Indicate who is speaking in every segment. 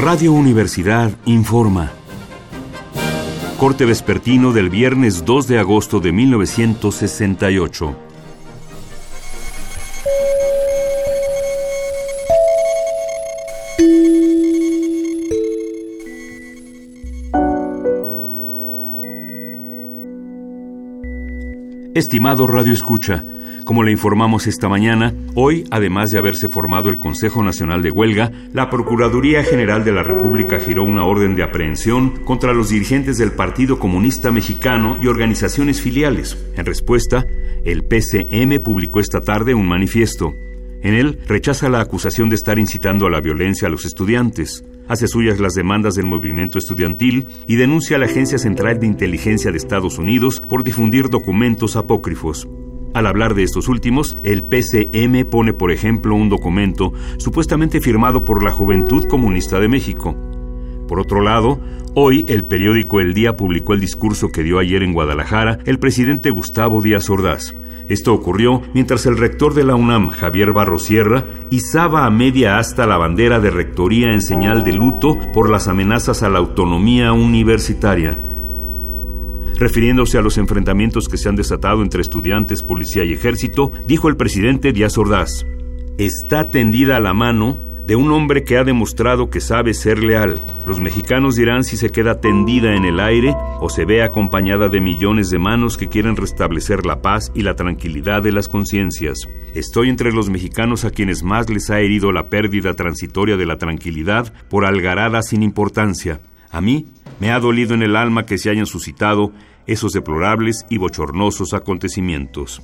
Speaker 1: Radio Universidad informa. Corte vespertino del viernes 2 de agosto de 1968. Estimado Radio Escucha, como le informamos esta mañana, hoy, además de haberse formado el Consejo Nacional de Huelga, la Procuraduría General de la República giró una orden de aprehensión contra los dirigentes del Partido Comunista Mexicano y organizaciones filiales. En respuesta, el PCM publicó esta tarde un manifiesto. En él rechaza la acusación de estar incitando a la violencia a los estudiantes, hace suyas las demandas del movimiento estudiantil y denuncia a la Agencia Central de Inteligencia de Estados Unidos por difundir documentos apócrifos. Al hablar de estos últimos, el PCM pone, por ejemplo, un documento supuestamente firmado por la Juventud Comunista de México. Por otro lado, hoy el periódico El Día publicó el discurso que dio ayer en Guadalajara el presidente Gustavo Díaz Ordaz. Esto ocurrió mientras el rector de la UNAM, Javier Barro Sierra, izaba a media asta la bandera de rectoría en señal de luto por las amenazas a la autonomía universitaria. Refiriéndose a los enfrentamientos que se han desatado entre estudiantes, policía y ejército, dijo el presidente Díaz Ordaz, está tendida la mano de un hombre que ha demostrado que sabe ser leal. Los mexicanos dirán si se queda tendida en el aire o se ve acompañada de millones de manos que quieren restablecer la paz y la tranquilidad de las conciencias. Estoy entre los mexicanos a quienes más les ha herido la pérdida transitoria de la tranquilidad por algarada sin importancia. A mí me ha dolido en el alma que se hayan suscitado esos deplorables y bochornosos acontecimientos.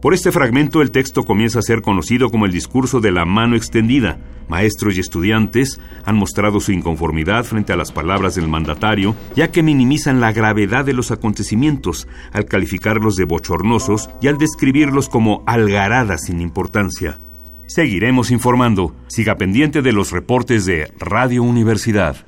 Speaker 1: Por este fragmento el texto comienza a ser conocido como el discurso de la mano extendida. Maestros y estudiantes han mostrado su inconformidad frente a las palabras del mandatario, ya que minimizan la gravedad de los acontecimientos al calificarlos de bochornosos y al describirlos como algaradas sin importancia. Seguiremos informando. Siga pendiente de los reportes de Radio Universidad.